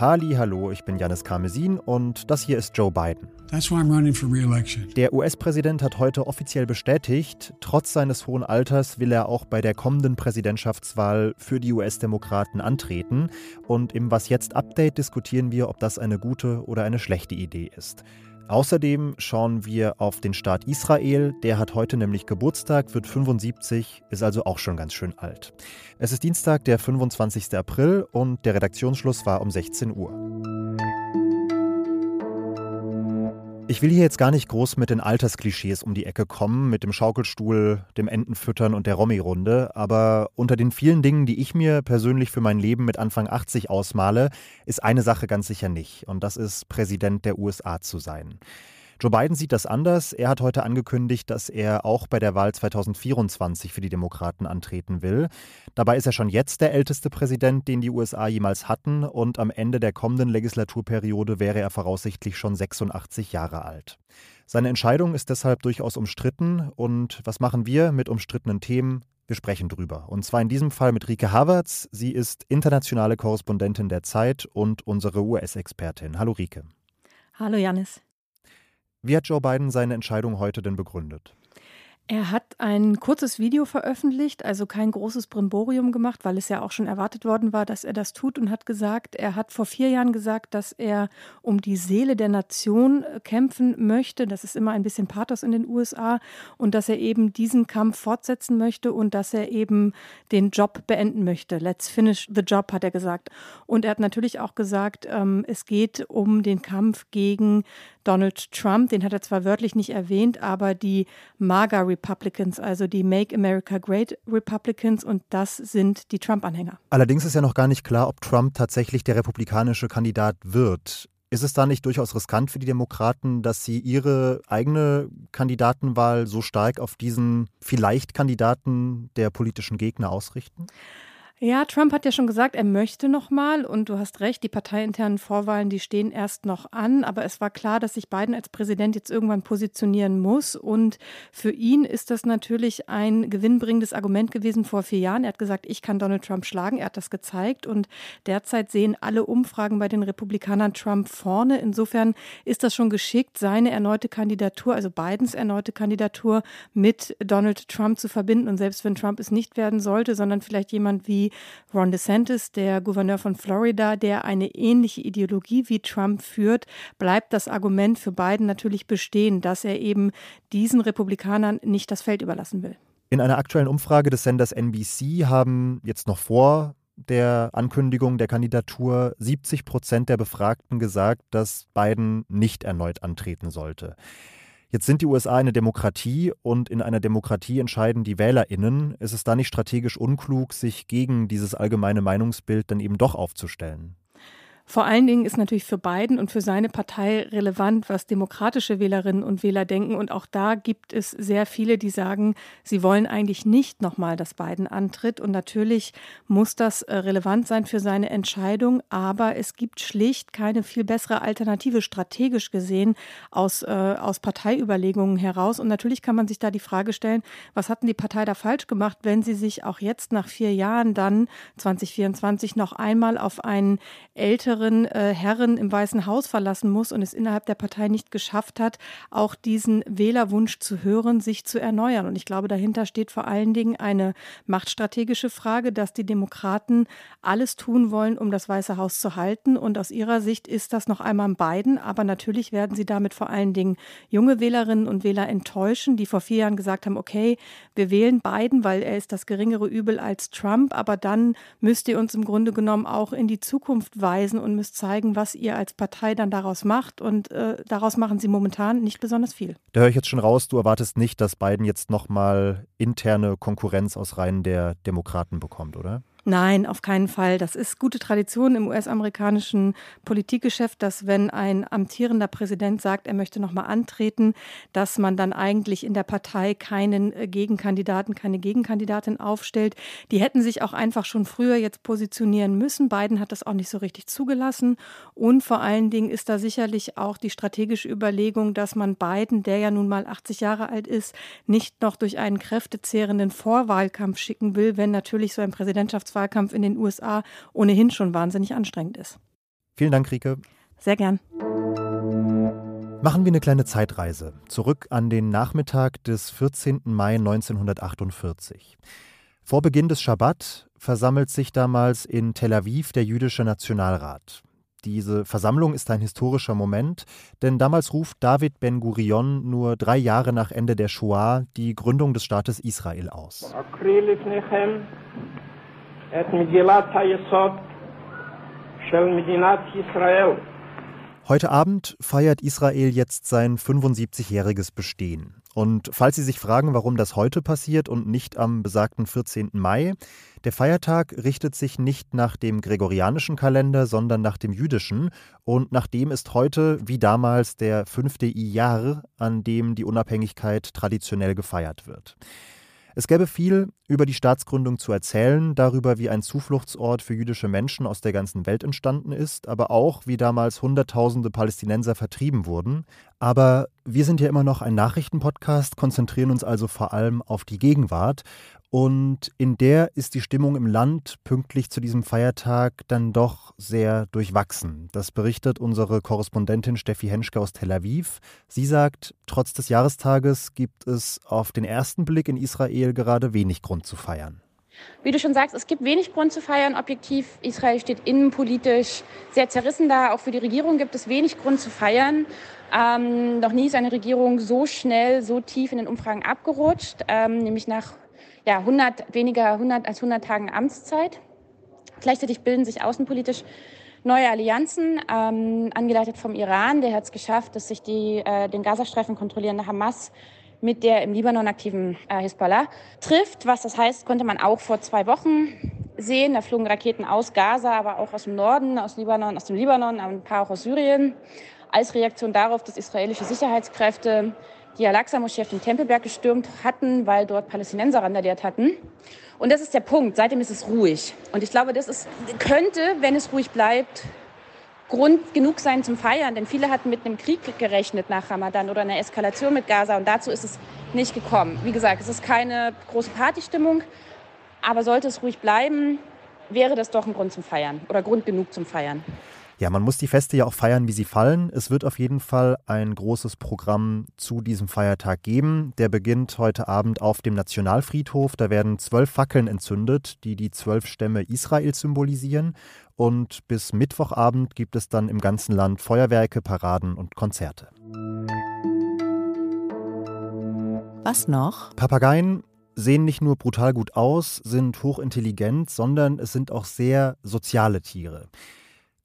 Halli, hallo, ich bin Janis Karmesin und das hier ist Joe Biden. Der US-Präsident hat heute offiziell bestätigt, trotz seines hohen Alters will er auch bei der kommenden Präsidentschaftswahl für die US-Demokraten antreten. Und im Was jetzt Update diskutieren wir, ob das eine gute oder eine schlechte Idee ist. Außerdem schauen wir auf den Staat Israel. Der hat heute nämlich Geburtstag, wird 75, ist also auch schon ganz schön alt. Es ist Dienstag, der 25. April und der Redaktionsschluss war um 16 Uhr. Ich will hier jetzt gar nicht groß mit den Altersklischees um die Ecke kommen, mit dem Schaukelstuhl, dem Entenfüttern und der Romy-Runde, aber unter den vielen Dingen, die ich mir persönlich für mein Leben mit Anfang 80 ausmale, ist eine Sache ganz sicher nicht, und das ist Präsident der USA zu sein. Joe Biden sieht das anders. Er hat heute angekündigt, dass er auch bei der Wahl 2024 für die Demokraten antreten will. Dabei ist er schon jetzt der älteste Präsident, den die USA jemals hatten, und am Ende der kommenden Legislaturperiode wäre er voraussichtlich schon 86 Jahre alt. Seine Entscheidung ist deshalb durchaus umstritten. Und was machen wir mit umstrittenen Themen? Wir sprechen drüber. Und zwar in diesem Fall mit Rike Havertz. Sie ist internationale Korrespondentin der Zeit und unsere US-Expertin. Hallo Rike. Hallo Janis. Wie hat Joe Biden seine Entscheidung heute denn begründet? Er hat ein kurzes Video veröffentlicht, also kein großes Brimborium gemacht, weil es ja auch schon erwartet worden war, dass er das tut und hat gesagt, er hat vor vier Jahren gesagt, dass er um die Seele der Nation äh, kämpfen möchte. Das ist immer ein bisschen Pathos in den USA und dass er eben diesen Kampf fortsetzen möchte und dass er eben den Job beenden möchte. Let's finish the job, hat er gesagt. Und er hat natürlich auch gesagt, ähm, es geht um den Kampf gegen Donald Trump. Den hat er zwar wörtlich nicht erwähnt, aber die MAGA Republicans, also die Make America Great Republicans, und das sind die Trump-Anhänger. Allerdings ist ja noch gar nicht klar, ob Trump tatsächlich der republikanische Kandidat wird. Ist es da nicht durchaus riskant für die Demokraten, dass sie ihre eigene Kandidatenwahl so stark auf diesen vielleicht Kandidaten der politischen Gegner ausrichten? Ja, Trump hat ja schon gesagt, er möchte noch mal. Und du hast recht, die parteiinternen Vorwahlen, die stehen erst noch an, aber es war klar, dass sich Biden als Präsident jetzt irgendwann positionieren muss. Und für ihn ist das natürlich ein gewinnbringendes Argument gewesen vor vier Jahren. Er hat gesagt, ich kann Donald Trump schlagen, er hat das gezeigt. Und derzeit sehen alle Umfragen bei den Republikanern Trump vorne. Insofern ist das schon geschickt, seine erneute Kandidatur, also Bidens erneute Kandidatur mit Donald Trump zu verbinden. Und selbst wenn Trump es nicht werden sollte, sondern vielleicht jemand wie Ron DeSantis, der Gouverneur von Florida, der eine ähnliche Ideologie wie Trump führt, bleibt das Argument für Biden natürlich bestehen, dass er eben diesen Republikanern nicht das Feld überlassen will. In einer aktuellen Umfrage des Senders NBC haben jetzt noch vor der Ankündigung der Kandidatur 70 Prozent der Befragten gesagt, dass Biden nicht erneut antreten sollte. Jetzt sind die USA eine Demokratie und in einer Demokratie entscheiden die WählerInnen. Ist es da nicht strategisch unklug, sich gegen dieses allgemeine Meinungsbild dann eben doch aufzustellen? Vor allen Dingen ist natürlich für Biden und für seine Partei relevant, was demokratische Wählerinnen und Wähler denken. Und auch da gibt es sehr viele, die sagen, sie wollen eigentlich nicht nochmal, dass Biden antritt. Und natürlich muss das äh, relevant sein für seine Entscheidung. Aber es gibt schlicht keine viel bessere Alternative strategisch gesehen aus, äh, aus Parteiüberlegungen heraus. Und natürlich kann man sich da die Frage stellen, was hatten die Partei da falsch gemacht, wenn sie sich auch jetzt nach vier Jahren dann 2024 noch einmal auf einen älteren älteren äh, Herren im Weißen Haus verlassen muss und es innerhalb der Partei nicht geschafft hat, auch diesen Wählerwunsch zu hören, sich zu erneuern. Und ich glaube, dahinter steht vor allen Dingen eine machtstrategische Frage, dass die Demokraten alles tun wollen, um das Weiße Haus zu halten. Und aus ihrer Sicht ist das noch einmal Biden. Aber natürlich werden sie damit vor allen Dingen junge Wählerinnen und Wähler enttäuschen, die vor vier Jahren gesagt haben, okay, wir wählen Biden, weil er ist das geringere Übel als Trump. Aber dann müsst ihr uns im Grunde genommen auch in die Zukunft weisen und müsst zeigen, was ihr als Partei dann daraus macht. Und äh, daraus machen sie momentan nicht besonders viel. Da höre ich jetzt schon raus, du erwartest nicht, dass Biden jetzt nochmal interne Konkurrenz aus Reihen der Demokraten bekommt, oder? Nein, auf keinen Fall. Das ist gute Tradition im US-amerikanischen Politikgeschäft, dass wenn ein amtierender Präsident sagt, er möchte noch mal antreten, dass man dann eigentlich in der Partei keinen äh, Gegenkandidaten, keine Gegenkandidatin aufstellt. Die hätten sich auch einfach schon früher jetzt positionieren müssen. Biden hat das auch nicht so richtig zugelassen. Und vor allen Dingen ist da sicherlich auch die strategische Überlegung, dass man Biden, der ja nun mal 80 Jahre alt ist, nicht noch durch einen kräftezehrenden Vorwahlkampf schicken will, wenn natürlich so ein Präsidentschafts Präsidentschaftswahlkampf in den USA ohnehin schon wahnsinnig anstrengend ist. Vielen Dank, Rike. Sehr gern. Machen wir eine kleine Zeitreise zurück an den Nachmittag des 14. Mai 1948. Vor Beginn des Schabbat versammelt sich damals in Tel Aviv der jüdische Nationalrat. Diese Versammlung ist ein historischer Moment, denn damals ruft David Ben-Gurion nur drei Jahre nach Ende der Shoah die Gründung des Staates Israel aus. את מגילת היסוד של מדינת ישראל. Heute Abend feiert Israel jetzt sein 75-jähriges Bestehen. Und falls Sie sich fragen, warum das heute passiert und nicht am besagten 14. Mai, der Feiertag richtet sich nicht nach dem gregorianischen Kalender, sondern nach dem jüdischen. Und nach dem ist heute, wie damals, der fünfte Iyar, an dem die Unabhängigkeit traditionell gefeiert wird. Es gäbe viel über die Staatsgründung zu erzählen, darüber, wie ein Zufluchtsort für jüdische Menschen aus der ganzen Welt entstanden ist, aber auch, wie damals Hunderttausende Palästinenser vertrieben wurden. Aber wir sind ja immer noch ein Nachrichtenpodcast, konzentrieren uns also vor allem auf die Gegenwart. Und in der ist die Stimmung im Land pünktlich zu diesem Feiertag dann doch sehr durchwachsen. Das berichtet unsere Korrespondentin Steffi Henschke aus Tel Aviv. Sie sagt, trotz des Jahrestages gibt es auf den ersten Blick in Israel gerade wenig Grund zu feiern. Wie du schon sagst, es gibt wenig Grund zu feiern. Objektiv, Israel steht innenpolitisch sehr zerrissen da. Auch für die Regierung gibt es wenig Grund zu feiern. Ähm, noch nie ist eine Regierung so schnell, so tief in den Umfragen abgerutscht, ähm, nämlich nach ja, 100, weniger 100 als 100 Tagen Amtszeit. Gleichzeitig bilden sich außenpolitisch neue Allianzen, ähm, angeleitet vom Iran. Der hat es geschafft, dass sich die äh, den Gazastreifen kontrollierende Hamas mit der im Libanon aktiven äh, Hisbollah trifft. Was das heißt, konnte man auch vor zwei Wochen sehen. Da flogen Raketen aus Gaza, aber auch aus dem Norden, aus Libanon, aus dem Libanon, ein paar auch aus Syrien. Als Reaktion darauf, dass israelische Sicherheitskräfte die Al-Aqsa-Moschee auf den Tempelberg gestürmt hatten, weil dort Palästinenser randaliert hatten. Und das ist der Punkt. Seitdem ist es ruhig. Und ich glaube, das ist, könnte, wenn es ruhig bleibt, Grund genug sein zum Feiern. Denn viele hatten mit einem Krieg gerechnet nach Ramadan oder einer Eskalation mit Gaza. Und dazu ist es nicht gekommen. Wie gesagt, es ist keine große Partystimmung. Aber sollte es ruhig bleiben, wäre das doch ein Grund zum Feiern oder Grund genug zum Feiern. Ja, man muss die Feste ja auch feiern, wie sie fallen. Es wird auf jeden Fall ein großes Programm zu diesem Feiertag geben. Der beginnt heute Abend auf dem Nationalfriedhof. Da werden zwölf Fackeln entzündet, die die zwölf Stämme Israels symbolisieren. Und bis Mittwochabend gibt es dann im ganzen Land Feuerwerke, Paraden und Konzerte. Was noch? Papageien sehen nicht nur brutal gut aus, sind hochintelligent, sondern es sind auch sehr soziale Tiere.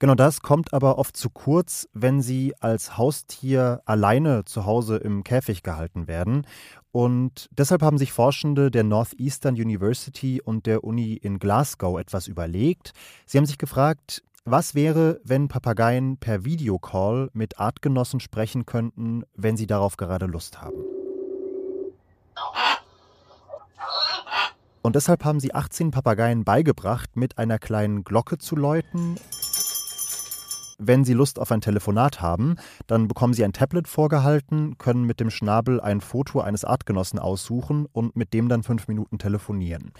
Genau das kommt aber oft zu kurz, wenn sie als Haustier alleine zu Hause im Käfig gehalten werden. Und deshalb haben sich Forschende der Northeastern University und der Uni in Glasgow etwas überlegt. Sie haben sich gefragt, was wäre, wenn Papageien per Videocall mit Artgenossen sprechen könnten, wenn sie darauf gerade Lust haben? Und deshalb haben sie 18 Papageien beigebracht, mit einer kleinen Glocke zu läuten wenn Sie Lust auf ein Telefonat haben, dann bekommen Sie ein Tablet vorgehalten, können mit dem Schnabel ein Foto eines Artgenossen aussuchen und mit dem dann fünf Minuten telefonieren.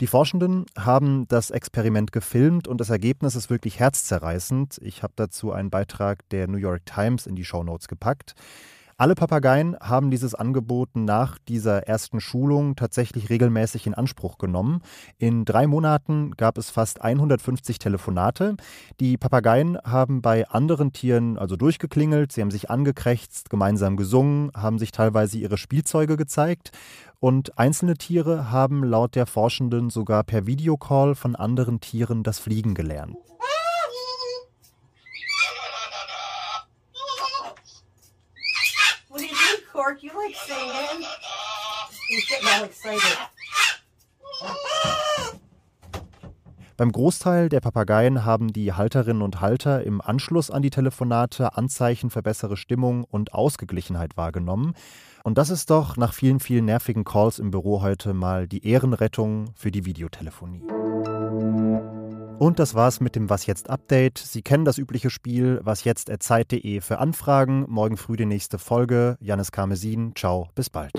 Die Forschenden haben das Experiment gefilmt und das Ergebnis ist wirklich herzzerreißend. Ich habe dazu einen Beitrag der New York Times in die Show Notes gepackt. Alle Papageien haben dieses Angebot nach dieser ersten Schulung tatsächlich regelmäßig in Anspruch genommen. In drei Monaten gab es fast 150 Telefonate. Die Papageien haben bei anderen Tieren also durchgeklingelt, sie haben sich angekrächzt, gemeinsam gesungen, haben sich teilweise ihre Spielzeuge gezeigt. Und einzelne Tiere haben laut der Forschenden sogar per Videocall von anderen Tieren das Fliegen gelernt. Cork, you like singing? He's getting all excited. Beim Großteil der Papageien haben die Halterinnen und Halter im Anschluss an die Telefonate Anzeichen für bessere Stimmung und Ausgeglichenheit wahrgenommen. Und das ist doch nach vielen, vielen nervigen Calls im Büro heute mal die Ehrenrettung für die Videotelefonie. Und das war's mit dem Was jetzt Update. Sie kennen das übliche Spiel wasjetzt@zeit.de für Anfragen. Morgen früh die nächste Folge. Janis Karmesin. Ciao, bis bald.